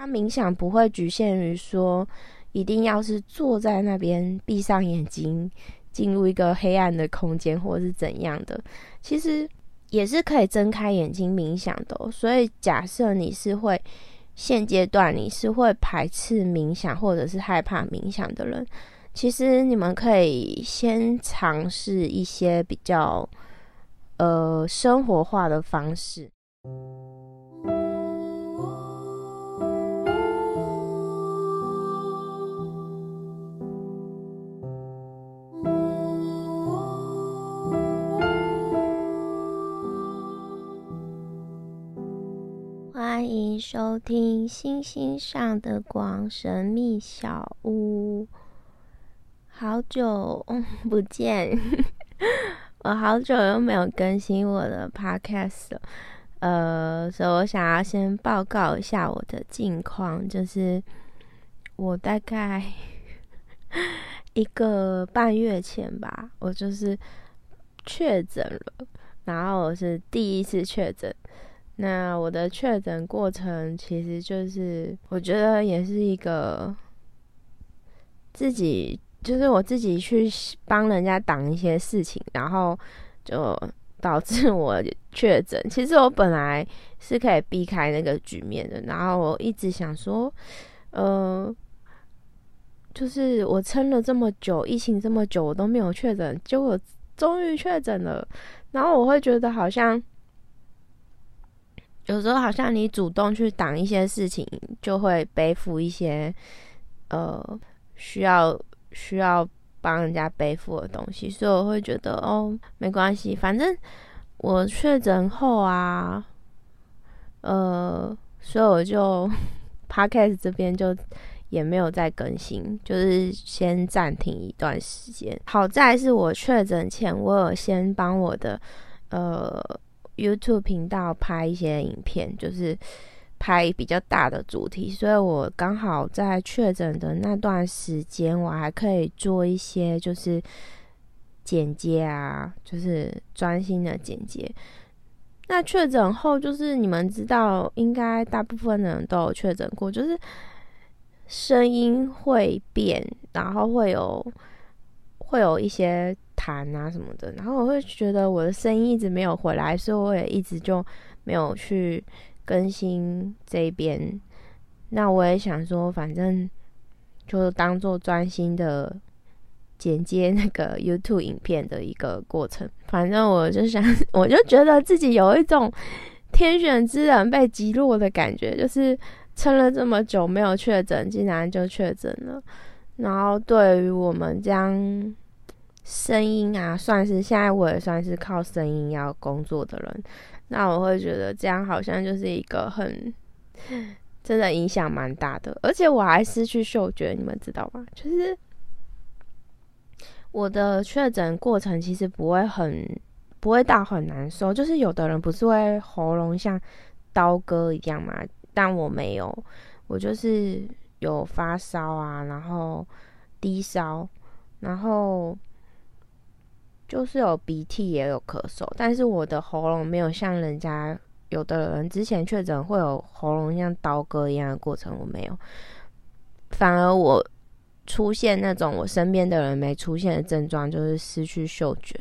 它冥想不会局限于说一定要是坐在那边闭上眼睛进入一个黑暗的空间或是怎样的，其实也是可以睁开眼睛冥想的。所以假设你是会现阶段你是会排斥冥想或者是害怕冥想的人。其实你们可以先尝试一些比较呃生活化的方式。欢迎收听《星星上的光》神秘小屋。好久 不见，我好久又没有更新我的 podcast 了，呃，所以我想要先报告一下我的近况，就是我大概 一个半月前吧，我就是确诊了，然后我是第一次确诊，那我的确诊过程其实就是我觉得也是一个自己。就是我自己去帮人家挡一些事情，然后就 导致我确诊。其实我本来是可以避开那个局面的，然后我一直想说，呃，就是我撑了这么久，疫情这么久，我都没有确诊，结果终于确诊了。然后我会觉得好像有时候好像你主动去挡一些事情，就会背负一些呃需要。需要帮人家背负的东西，所以我会觉得哦，没关系，反正我确诊后啊，呃，所以我就 podcast 这边就也没有再更新，就是先暂停一段时间。好在是我确诊前，我有先帮我的呃 YouTube 频道拍一些影片，就是。拍比较大的主题，所以我刚好在确诊的那段时间，我还可以做一些就是剪接啊，就是专心的剪接。那确诊后，就是你们知道，应该大部分人都有确诊过，就是声音会变，然后会有会有一些痰啊什么的，然后我会觉得我的声音一直没有回来，所以我也一直就没有去。更新这边，那我也想说，反正就当做专心的剪接那个 YouTube 影片的一个过程。反正我就想，我就觉得自己有一种天选之人被击落的感觉，就是撑了这么久没有确诊，竟然就确诊了。然后对于我们这样声音啊，算是现在我也算是靠声音要工作的人。那我会觉得这样好像就是一个很真的影响蛮大的，而且我还失去嗅觉，你们知道吗？就是我的确诊过程其实不会很不会到很难受，就是有的人不是会喉咙像刀割一样嘛，但我没有，我就是有发烧啊，然后低烧，然后。就是有鼻涕也有咳嗽，但是我的喉咙没有像人家有的人之前确诊会有喉咙像刀割一样的过程，我没有。反而我出现那种我身边的人没出现的症状，就是失去嗅觉。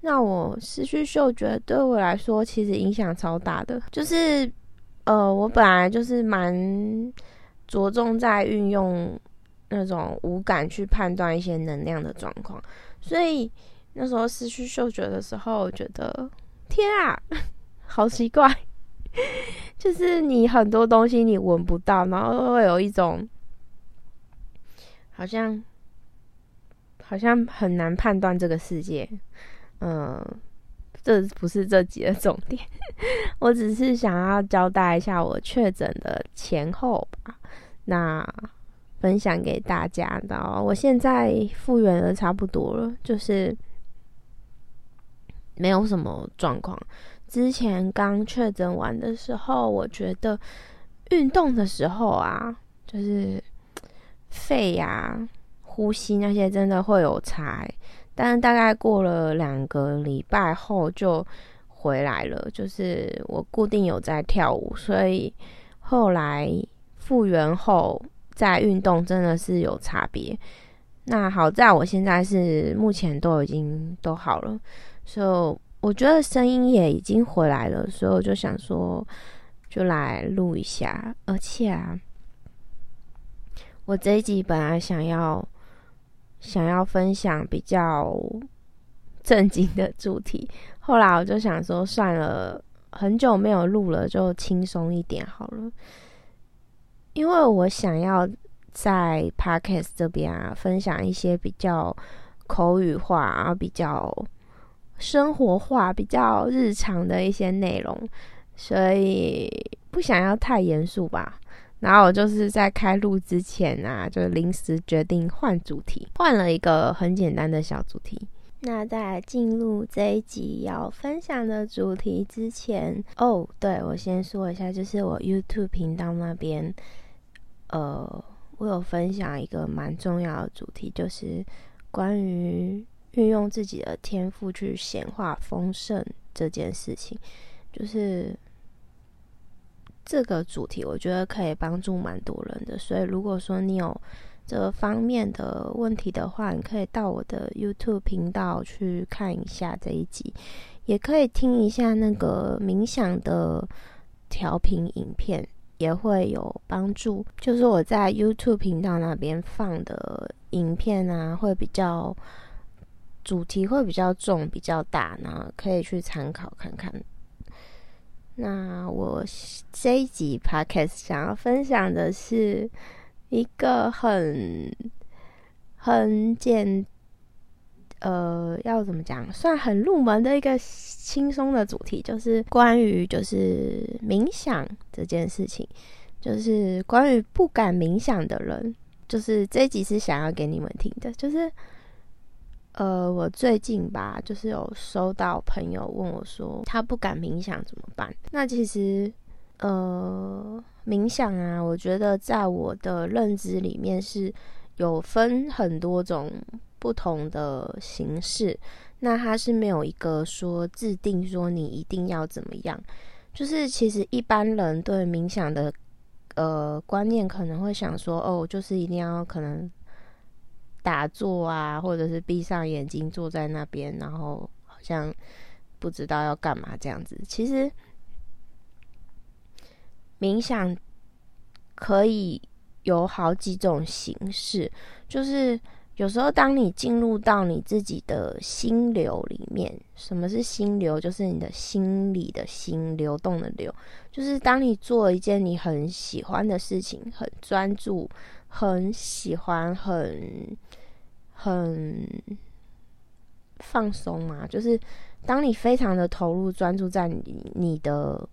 那我失去嗅觉对我来说其实影响超大的，就是呃，我本来就是蛮着重在运用那种五感去判断一些能量的状况，所以。那时候失去嗅觉的时候，我觉得天啊，好奇怪，就是你很多东西你闻不到，然后会有一种好像好像很难判断这个世界。嗯，这不是这集的重点，我只是想要交代一下我确诊的前后吧。那分享给大家的，我现在复原的差不多了，就是。没有什么状况。之前刚确诊完的时候，我觉得运动的时候啊，就是肺呀、呼吸那些真的会有差。但是大概过了两个礼拜后就回来了。就是我固定有在跳舞，所以后来复原后再运动真的是有差别。那好在我现在是目前都已经都好了，所以我觉得声音也已经回来了，所以我就想说，就来录一下。而且啊，我这一集本来想要想要分享比较正经的主题，后来我就想说，算了，很久没有录了，就轻松一点好了，因为我想要。在 podcast 这边啊，分享一些比较口语化啊、比较生活化、比较日常的一些内容，所以不想要太严肃吧。然后我就是在开录之前啊，就临时决定换主题，换了一个很简单的小主题。那在进入这一集要分享的主题之前，哦，对我先说一下，就是我 YouTube 频道那边，呃。我有分享一个蛮重要的主题，就是关于运用自己的天赋去显化丰盛这件事情。就是这个主题，我觉得可以帮助蛮多人的。所以，如果说你有这方面的问题的话，你可以到我的 YouTube 频道去看一下这一集，也可以听一下那个冥想的调频影片。也会有帮助，就是我在 YouTube 频道那边放的影片啊，会比较主题会比较重、比较大，然后可以去参考看看。那我这一集 Podcast 想要分享的是一个很很简。呃，要怎么讲？算很入门的一个轻松的主题，就是关于就是冥想这件事情，就是关于不敢冥想的人，就是这一集是想要给你们听的。就是呃，我最近吧，就是有收到朋友问我说，他不敢冥想怎么办？那其实呃，冥想啊，我觉得在我的认知里面是有分很多种。不同的形式，那它是没有一个说制定说你一定要怎么样。就是其实一般人对冥想的呃观念可能会想说，哦，就是一定要可能打坐啊，或者是闭上眼睛坐在那边，然后好像不知道要干嘛这样子。其实冥想可以有好几种形式，就是。有时候，当你进入到你自己的心流里面，什么是心流？就是你的心里的心流动的流，就是当你做一件你很喜欢的事情，很专注，很喜欢，很很放松嘛。就是当你非常的投入、专注在你你的。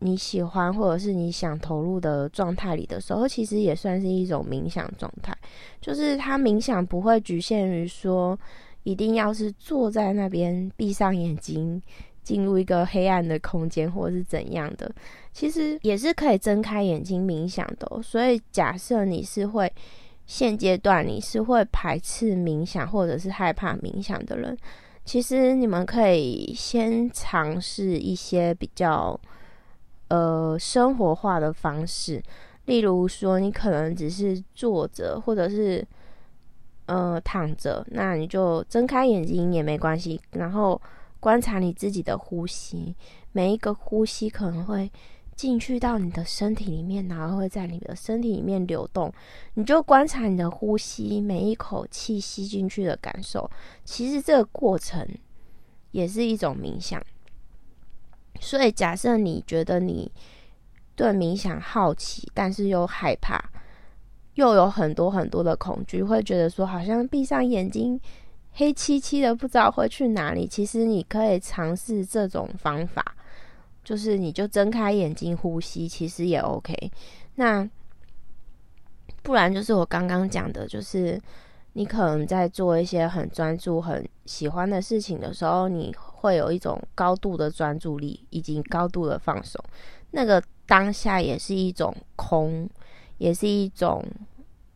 你喜欢或者是你想投入的状态里的时候，其实也算是一种冥想状态。就是它冥想不会局限于说一定要是坐在那边闭上眼睛进入一个黑暗的空间，或者是怎样的，其实也是可以睁开眼睛冥想的。所以假设你是会现阶段你是会排斥冥想或者是害怕冥想的人，其实你们可以先尝试一些比较。呃，生活化的方式，例如说，你可能只是坐着，或者是呃躺着，那你就睁开眼睛也没关系，然后观察你自己的呼吸，每一个呼吸可能会进去到你的身体里面，然后会在你的身体里面流动，你就观察你的呼吸，每一口气吸进去的感受，其实这个过程也是一种冥想。所以，假设你觉得你对冥想好奇，但是又害怕，又有很多很多的恐惧，会觉得说好像闭上眼睛，黑漆漆的，不知道会去哪里。其实你可以尝试这种方法，就是你就睁开眼睛呼吸，其实也 OK。那不然就是我刚刚讲的，就是你可能在做一些很专注、很喜欢的事情的时候，你。会有一种高度的专注力，以及高度的放松。那个当下也是一种空，也是一种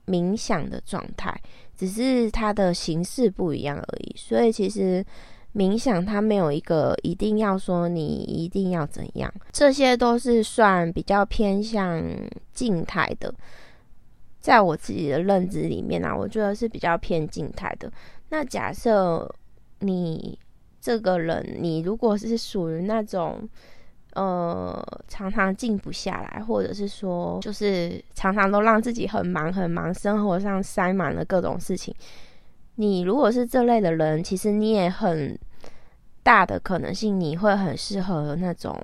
冥想的状态，只是它的形式不一样而已。所以其实冥想它没有一个一定要说你一定要怎样，这些都是算比较偏向静态的。在我自己的认知里面啊，我觉得是比较偏静态的。那假设你这个人，你如果是属于那种呃常常静不下来，或者是说就是常常都让自己很忙很忙，生活上塞满了各种事情。你如果是这类的人，其实你也很大的可能性，你会很适合那种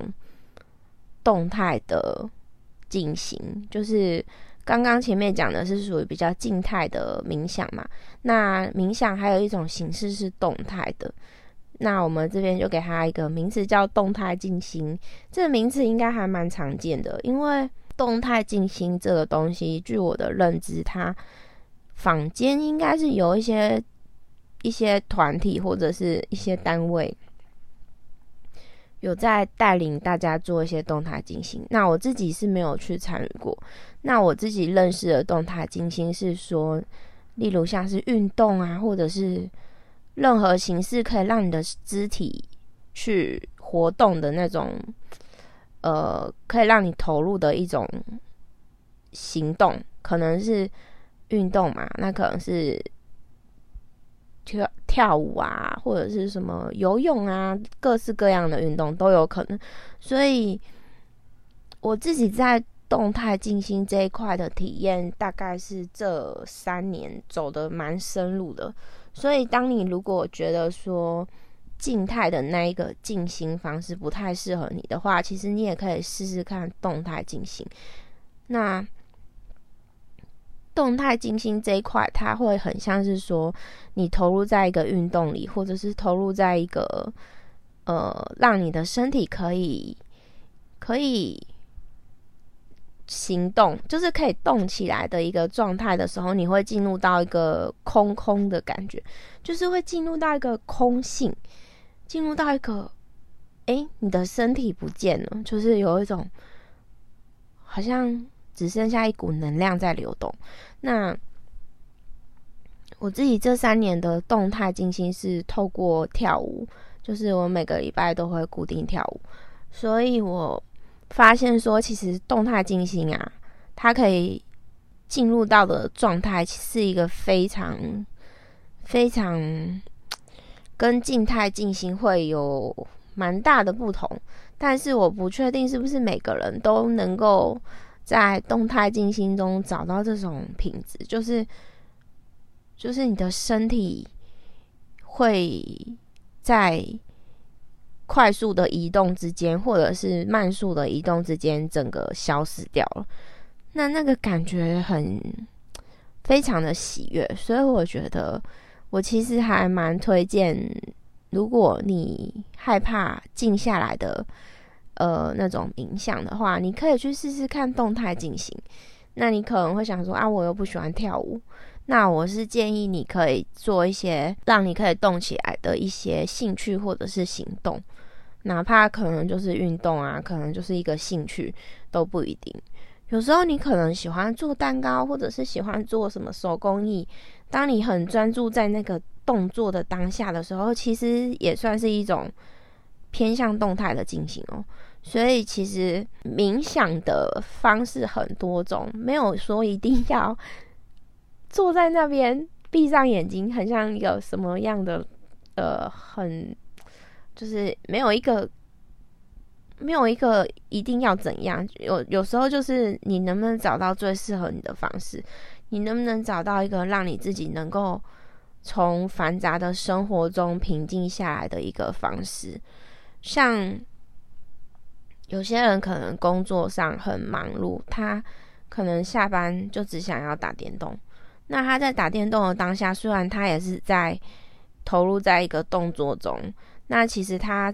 动态的进行。就是刚刚前面讲的是属于比较静态的冥想嘛，那冥想还有一种形式是动态的。那我们这边就给它一个名词叫动态静心，这个名词应该还蛮常见的，因为动态静心这个东西，据我的认知，它。坊间应该是有一些一些团体或者是一些单位有在带领大家做一些动态静心。那我自己是没有去参与过。那我自己认识的动态金星是说，例如像是运动啊，或者是任何形式可以让你的肢体去活动的那种，呃，可以让你投入的一种行动，可能是。运动嘛，那可能是跳跳舞啊，或者是什么游泳啊，各式各样的运动都有可能。所以我自己在动态静心这一块的体验，大概是这三年走的蛮深入的。所以，当你如果觉得说静态的那一个静心方式不太适合你的话，其实你也可以试试看动态静心。那。动态静心这一块，它会很像是说，你投入在一个运动里，或者是投入在一个呃，让你的身体可以可以行动，就是可以动起来的一个状态的时候，你会进入到一个空空的感觉，就是会进入到一个空性，进入到一个，哎，你的身体不见了，就是有一种好像。只剩下一股能量在流动。那我自己这三年的动态静心是透过跳舞，就是我每个礼拜都会固定跳舞，所以我发现说，其实动态静心啊，它可以进入到的状态是一个非常非常跟静态静心会有蛮大的不同，但是我不确定是不是每个人都能够。在动态静心中找到这种品质，就是就是你的身体会在快速的移动之间，或者是慢速的移动之间，整个消失掉了。那那个感觉很非常的喜悦，所以我觉得我其实还蛮推荐，如果你害怕静下来的。呃，那种冥想的话，你可以去试试看动态进行。那你可能会想说啊，我又不喜欢跳舞。那我是建议你可以做一些让你可以动起来的一些兴趣或者是行动，哪怕可能就是运动啊，可能就是一个兴趣都不一定。有时候你可能喜欢做蛋糕，或者是喜欢做什么手工艺。当你很专注在那个动作的当下的时候，其实也算是一种偏向动态的进行哦。所以其实冥想的方式很多种，没有说一定要坐在那边闭上眼睛，很像一个什么样的呃，很就是没有一个没有一个一定要怎样。有有时候就是你能不能找到最适合你的方式，你能不能找到一个让你自己能够从繁杂的生活中平静下来的一个方式，像。有些人可能工作上很忙碌，他可能下班就只想要打电动。那他在打电动的当下，虽然他也是在投入在一个动作中，那其实他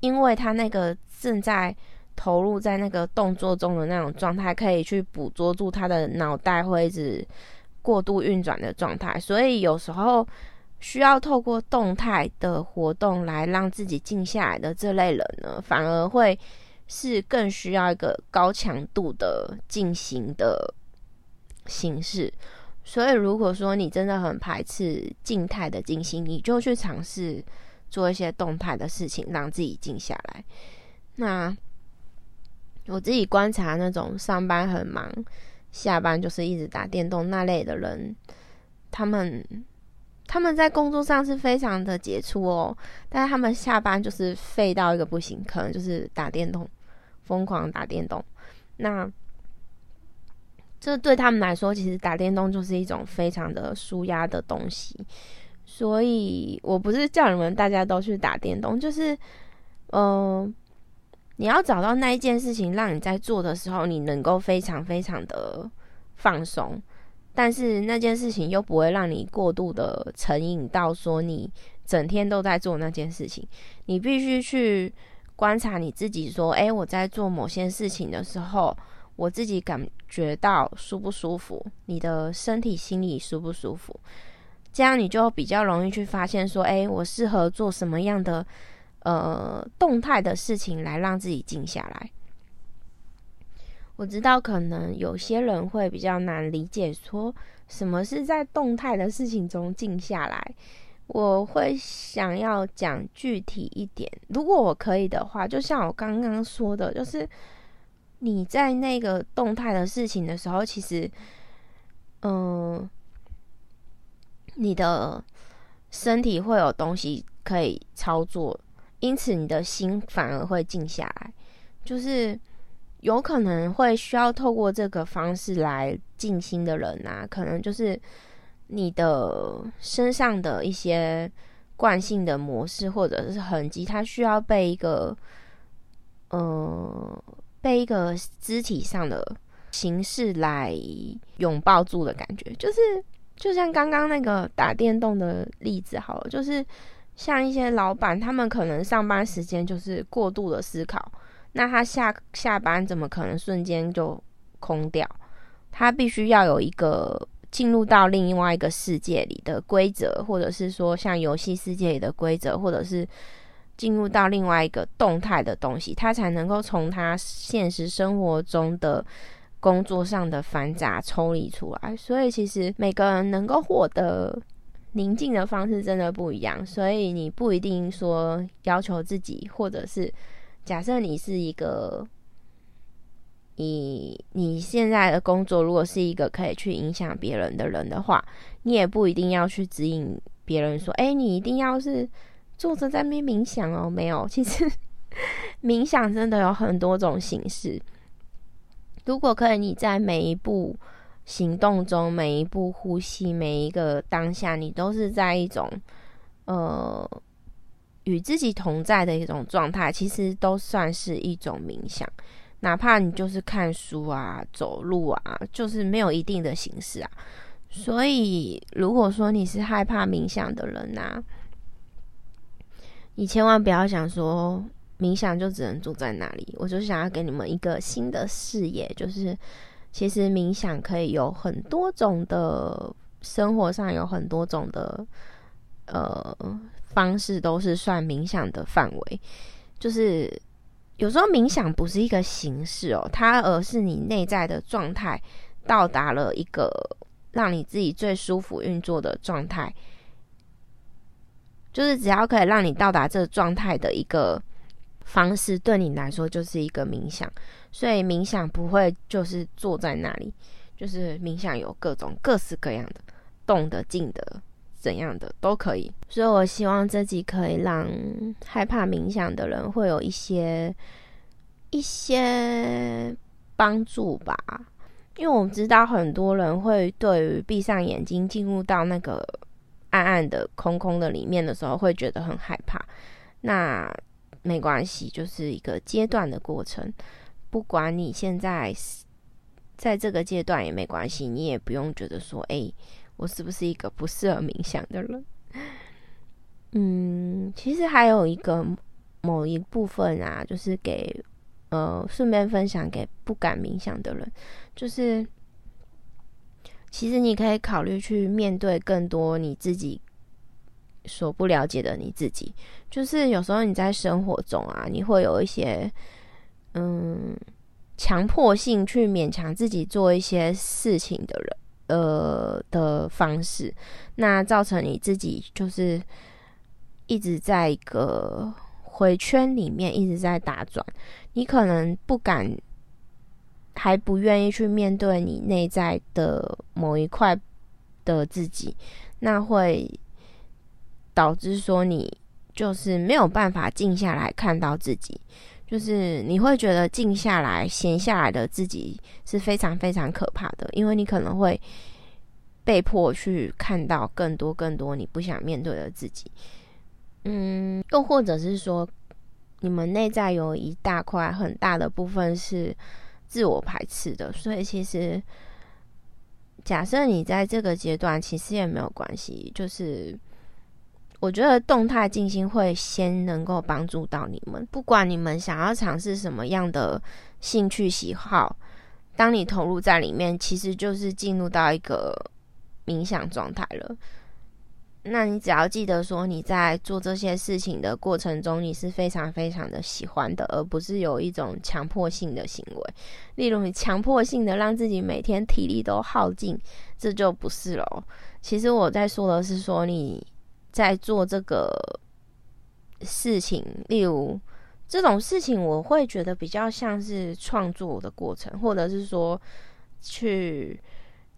因为他那个正在投入在那个动作中的那种状态，可以去捕捉住他的脑袋会一直过度运转的状态，所以有时候。需要透过动态的活动来让自己静下来的这类人呢，反而会是更需要一个高强度的进行的形式。所以，如果说你真的很排斥静态的进行，你就去尝试做一些动态的事情，让自己静下来。那我自己观察那种上班很忙，下班就是一直打电动那类的人，他们他们在工作上是非常的杰出哦，但是他们下班就是废到一个不行，可能就是打电动，疯狂打电动。那这对他们来说，其实打电动就是一种非常的舒压的东西。所以我不是叫你们大家都去打电动，就是，嗯，你要找到那一件事情，让你在做的时候，你能够非常非常的放松，但是那件事情又不会让你过度的成瘾到说你整天都在做那件事情。你必须去观察你自己，说，哎，我在做某些事情的时候。我自己感觉到舒不舒服，你的身体心里舒不舒服，这样你就比较容易去发现说，哎，我适合做什么样的呃动态的事情来让自己静下来。我知道可能有些人会比较难理解，说什么是在动态的事情中静下来。我会想要讲具体一点，如果我可以的话，就像我刚刚说的，就是。你在那个动态的事情的时候，其实，嗯，你的身体会有东西可以操作，因此你的心反而会静下来。就是有可能会需要透过这个方式来静心的人啊，可能就是你的身上的一些惯性的模式或者是痕迹，它需要被一个，嗯。被一个肢体上的形式来拥抱住的感觉，就是就像刚刚那个打电动的例子好了，就是像一些老板，他们可能上班时间就是过度的思考，那他下下班怎么可能瞬间就空掉？他必须要有一个进入到另外一个世界里的规则，或者是说像游戏世界里的规则，或者是。进入到另外一个动态的东西，他才能够从他现实生活中的工作上的繁杂抽离出来。所以，其实每个人能够获得宁静的方式真的不一样。所以，你不一定说要求自己，或者是假设你是一个，你你现在的工作如果是一个可以去影响别人的人的话，你也不一定要去指引别人说：“哎，你一定要是。”坐着在那边冥想哦，没有。其实冥想真的有很多种形式。如果可以，你在每一步行动中，每一步呼吸，每一个当下，你都是在一种呃与自己同在的一种状态，其实都算是一种冥想。哪怕你就是看书啊、走路啊，就是没有一定的形式啊。所以，如果说你是害怕冥想的人呐。你千万不要想说冥想就只能住在那里，我就想要给你们一个新的视野，就是其实冥想可以有很多种的，生活上有很多种的呃方式，都是算冥想的范围。就是有时候冥想不是一个形式哦，它而是你内在的状态到达了一个让你自己最舒服运作的状态。就是只要可以让你到达这个状态的一个方式，对你来说就是一个冥想。所以冥想不会就是坐在那里，就是冥想有各种各式各样的动的、静的、怎样的都可以。所以我希望这集可以让害怕冥想的人会有一些一些帮助吧。因为我们知道很多人会对于闭上眼睛进入到那个。暗暗的、空空的里面的时候，会觉得很害怕。那没关系，就是一个阶段的过程。不管你现在在这个阶段也没关系，你也不用觉得说：“哎，我是不是一个不适合冥想的人？”嗯，其实还有一个某一部分啊，就是给呃顺便分享给不敢冥想的人，就是。其实你可以考虑去面对更多你自己所不了解的你自己。就是有时候你在生活中啊，你会有一些嗯强迫性去勉强自己做一些事情的人呃的方式，那造成你自己就是一直在一个回圈里面一直在打转，你可能不敢，还不愿意去面对你内在的某一块的自己，那会导致说你就是没有办法静下来看到自己，就是你会觉得静下来、闲下来的自己是非常非常可怕的，因为你可能会被迫去看到更多更多你不想面对的自己。嗯，又或者是说，你们内在有一大块很大的部分是自我排斥的，所以其实假设你在这个阶段，其实也没有关系。就是我觉得动态静心会先能够帮助到你们，不管你们想要尝试什么样的兴趣喜好，当你投入在里面，其实就是进入到一个冥想状态了。那你只要记得说，你在做这些事情的过程中，你是非常非常的喜欢的，而不是有一种强迫性的行为。例如，你强迫性的让自己每天体力都耗尽，这就不是了。其实我在说的是说，你在做这个事情，例如这种事情，我会觉得比较像是创作的过程，或者是说去。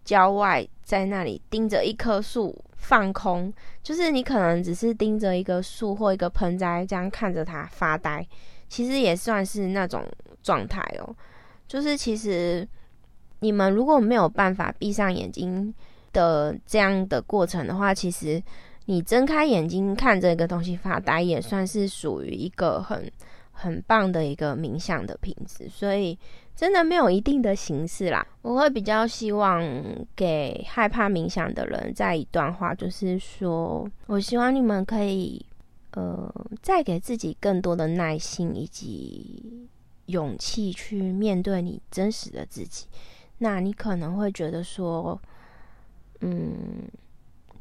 郊外，在那里盯着一棵树放空，就是你可能只是盯着一个树或一个盆栽，这样看着它发呆，其实也算是那种状态哦。就是其实你们如果没有办法闭上眼睛的这样的过程的话，其实你睁开眼睛看这个东西发呆，也算是属于一个很很棒的一个冥想的品质，所以。真的没有一定的形式啦，我会比较希望给害怕冥想的人在一段话，就是说我希望你们可以，呃，再给自己更多的耐心以及勇气去面对你真实的自己。那你可能会觉得说，嗯，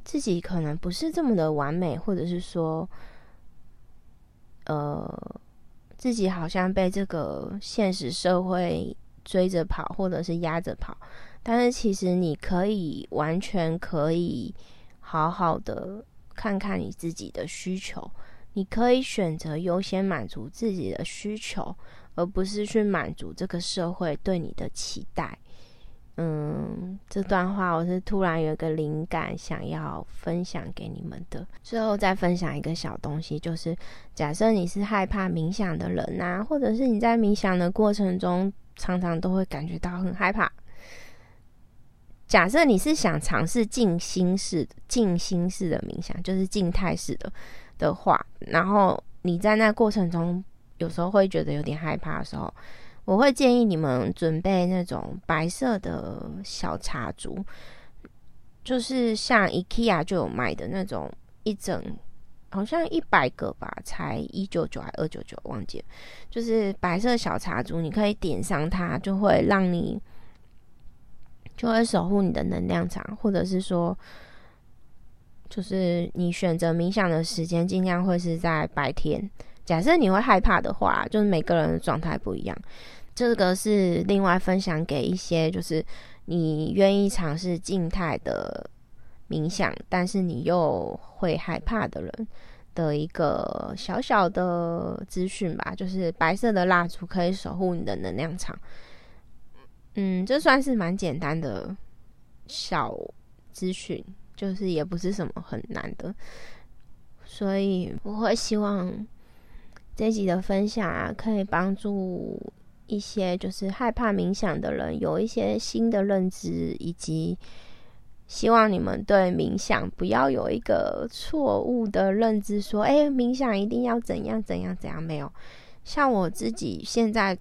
自己可能不是这么的完美，或者是说，呃。自己好像被这个现实社会追着跑，或者是压着跑，但是其实你可以完全可以好好的看看你自己的需求，你可以选择优先满足自己的需求，而不是去满足这个社会对你的期待。嗯，这段话我是突然有一个灵感，想要分享给你们的。最后再分享一个小东西，就是假设你是害怕冥想的人呐，或者是你在冥想的过程中常常都会感觉到很害怕。假设你是想尝试静心式、静心式的冥想，就是静态式的的话，然后你在那过程中有时候会觉得有点害怕的时候。我会建议你们准备那种白色的小茶烛，就是像 IKEA 就有卖的那种一整，好像一百个吧，才一九九还二九九，忘记了。就是白色小茶烛，你可以点上它，就会让你就会守护你的能量场，或者是说，就是你选择冥想的时间，尽量会是在白天。假设你会害怕的话，就是每个人的状态不一样。这个是另外分享给一些，就是你愿意尝试静态的冥想，但是你又会害怕的人的一个小小的资讯吧。就是白色的蜡烛可以守护你的能量场。嗯，这算是蛮简单的小资讯，就是也不是什么很难的，所以我会希望这集的分享啊，可以帮助。一些就是害怕冥想的人有一些新的认知，以及希望你们对冥想不要有一个错误的认知，说哎，冥想一定要怎样怎样怎样。没有，像我自己现在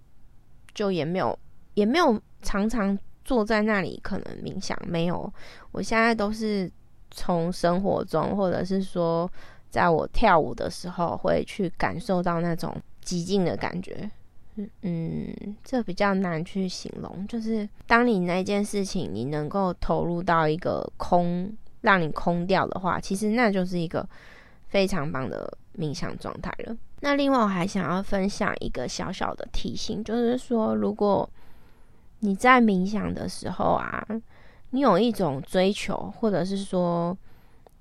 就也没有，也没有常常坐在那里可能冥想。没有，我现在都是从生活中，或者是说在我跳舞的时候，会去感受到那种极静的感觉。嗯，这比较难去形容。就是当你那件事情你能够投入到一个空，让你空掉的话，其实那就是一个非常棒的冥想状态了。那另外我还想要分享一个小小的提醒，就是说，如果你在冥想的时候啊，你有一种追求，或者是说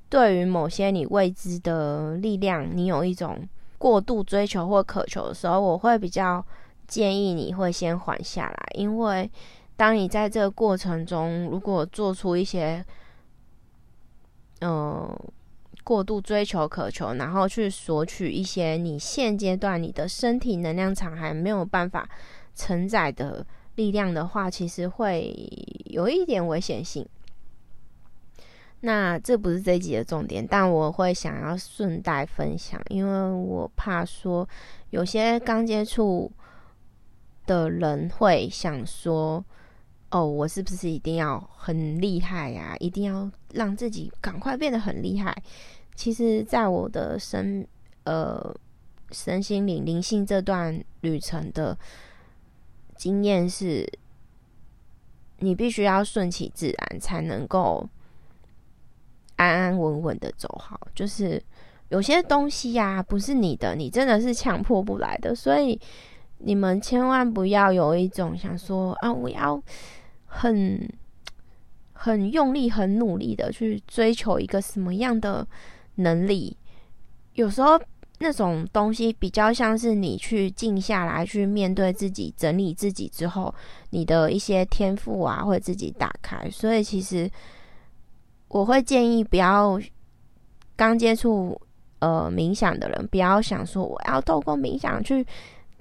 对于某些你未知的力量，你有一种过度追求或渴求的时候，我会比较建议你会先缓下来，因为当你在这个过程中，如果做出一些，嗯。过度追求、渴求，然后去索取一些你现阶段你的身体能量场还没有办法承载的力量的话，其实会有一点危险性。那这不是这一集的重点，但我会想要顺带分享，因为我怕说有些刚接触的人会想说：“哦，我是不是一定要很厉害呀？一定要让自己赶快变得很厉害？”其实，在我的身呃身心灵灵性这段旅程的经验是，你必须要顺其自然，才能够安安稳稳的走好。就是有些东西呀，不是你的，你真的是强迫不来的。所以你们千万不要有一种想说啊，我要很很用力、很努力的去追求一个什么样的。能力有时候那种东西比较像是你去静下来去面对自己、整理自己之后，你的一些天赋啊会自己打开。所以其实我会建议不要刚接触呃冥想的人，不要想说我要透过冥想去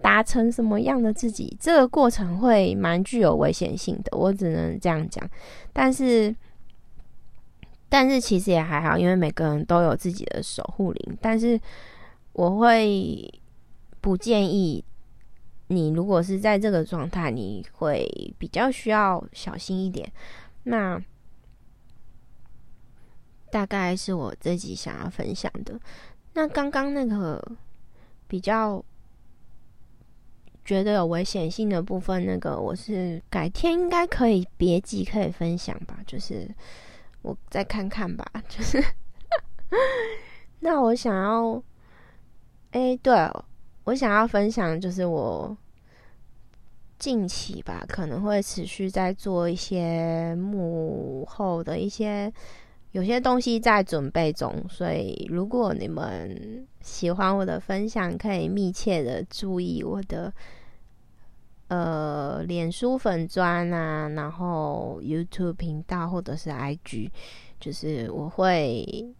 达成什么样的自己，这个过程会蛮具有危险性的。我只能这样讲，但是。但是其实也还好，因为每个人都有自己的守护灵。但是我会不建议你，如果是在这个状态，你会比较需要小心一点。那大概是我自己想要分享的。那刚刚那个比较觉得有危险性的部分，那个我是改天应该可以别急可以分享吧，就是。我再看看吧，就是，那我想要，哎，对，我想要分享，就是我近期吧，可能会持续在做一些幕后的一些有些东西在准备中，所以如果你们喜欢我的分享，可以密切的注意我的。呃，脸书粉砖啊，然后 YouTube 频道或者是 IG，就是我会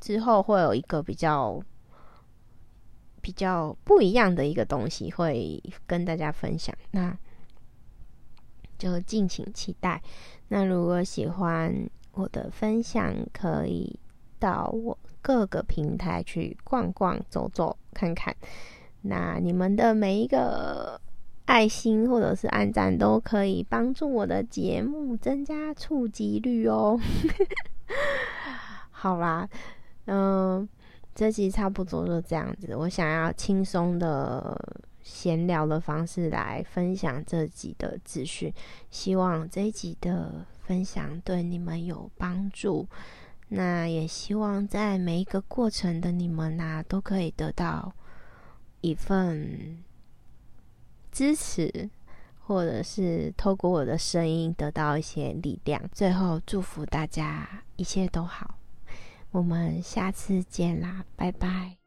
之后会有一个比较比较不一样的一个东西会跟大家分享，那就敬请期待。那如果喜欢我的分享，可以到我各个平台去逛逛、走走、看看。那你们的每一个。爱心或者是按赞都可以帮助我的节目增加触及率哦。好啦，嗯，这集差不多就这样子。我想要轻松的闲聊的方式来分享这集的资讯，希望这一集的分享对你们有帮助。那也希望在每一个过程的你们呐，都可以得到一份。支持，或者是透过我的声音得到一些力量。最后祝福大家一切都好，我们下次见啦，拜拜。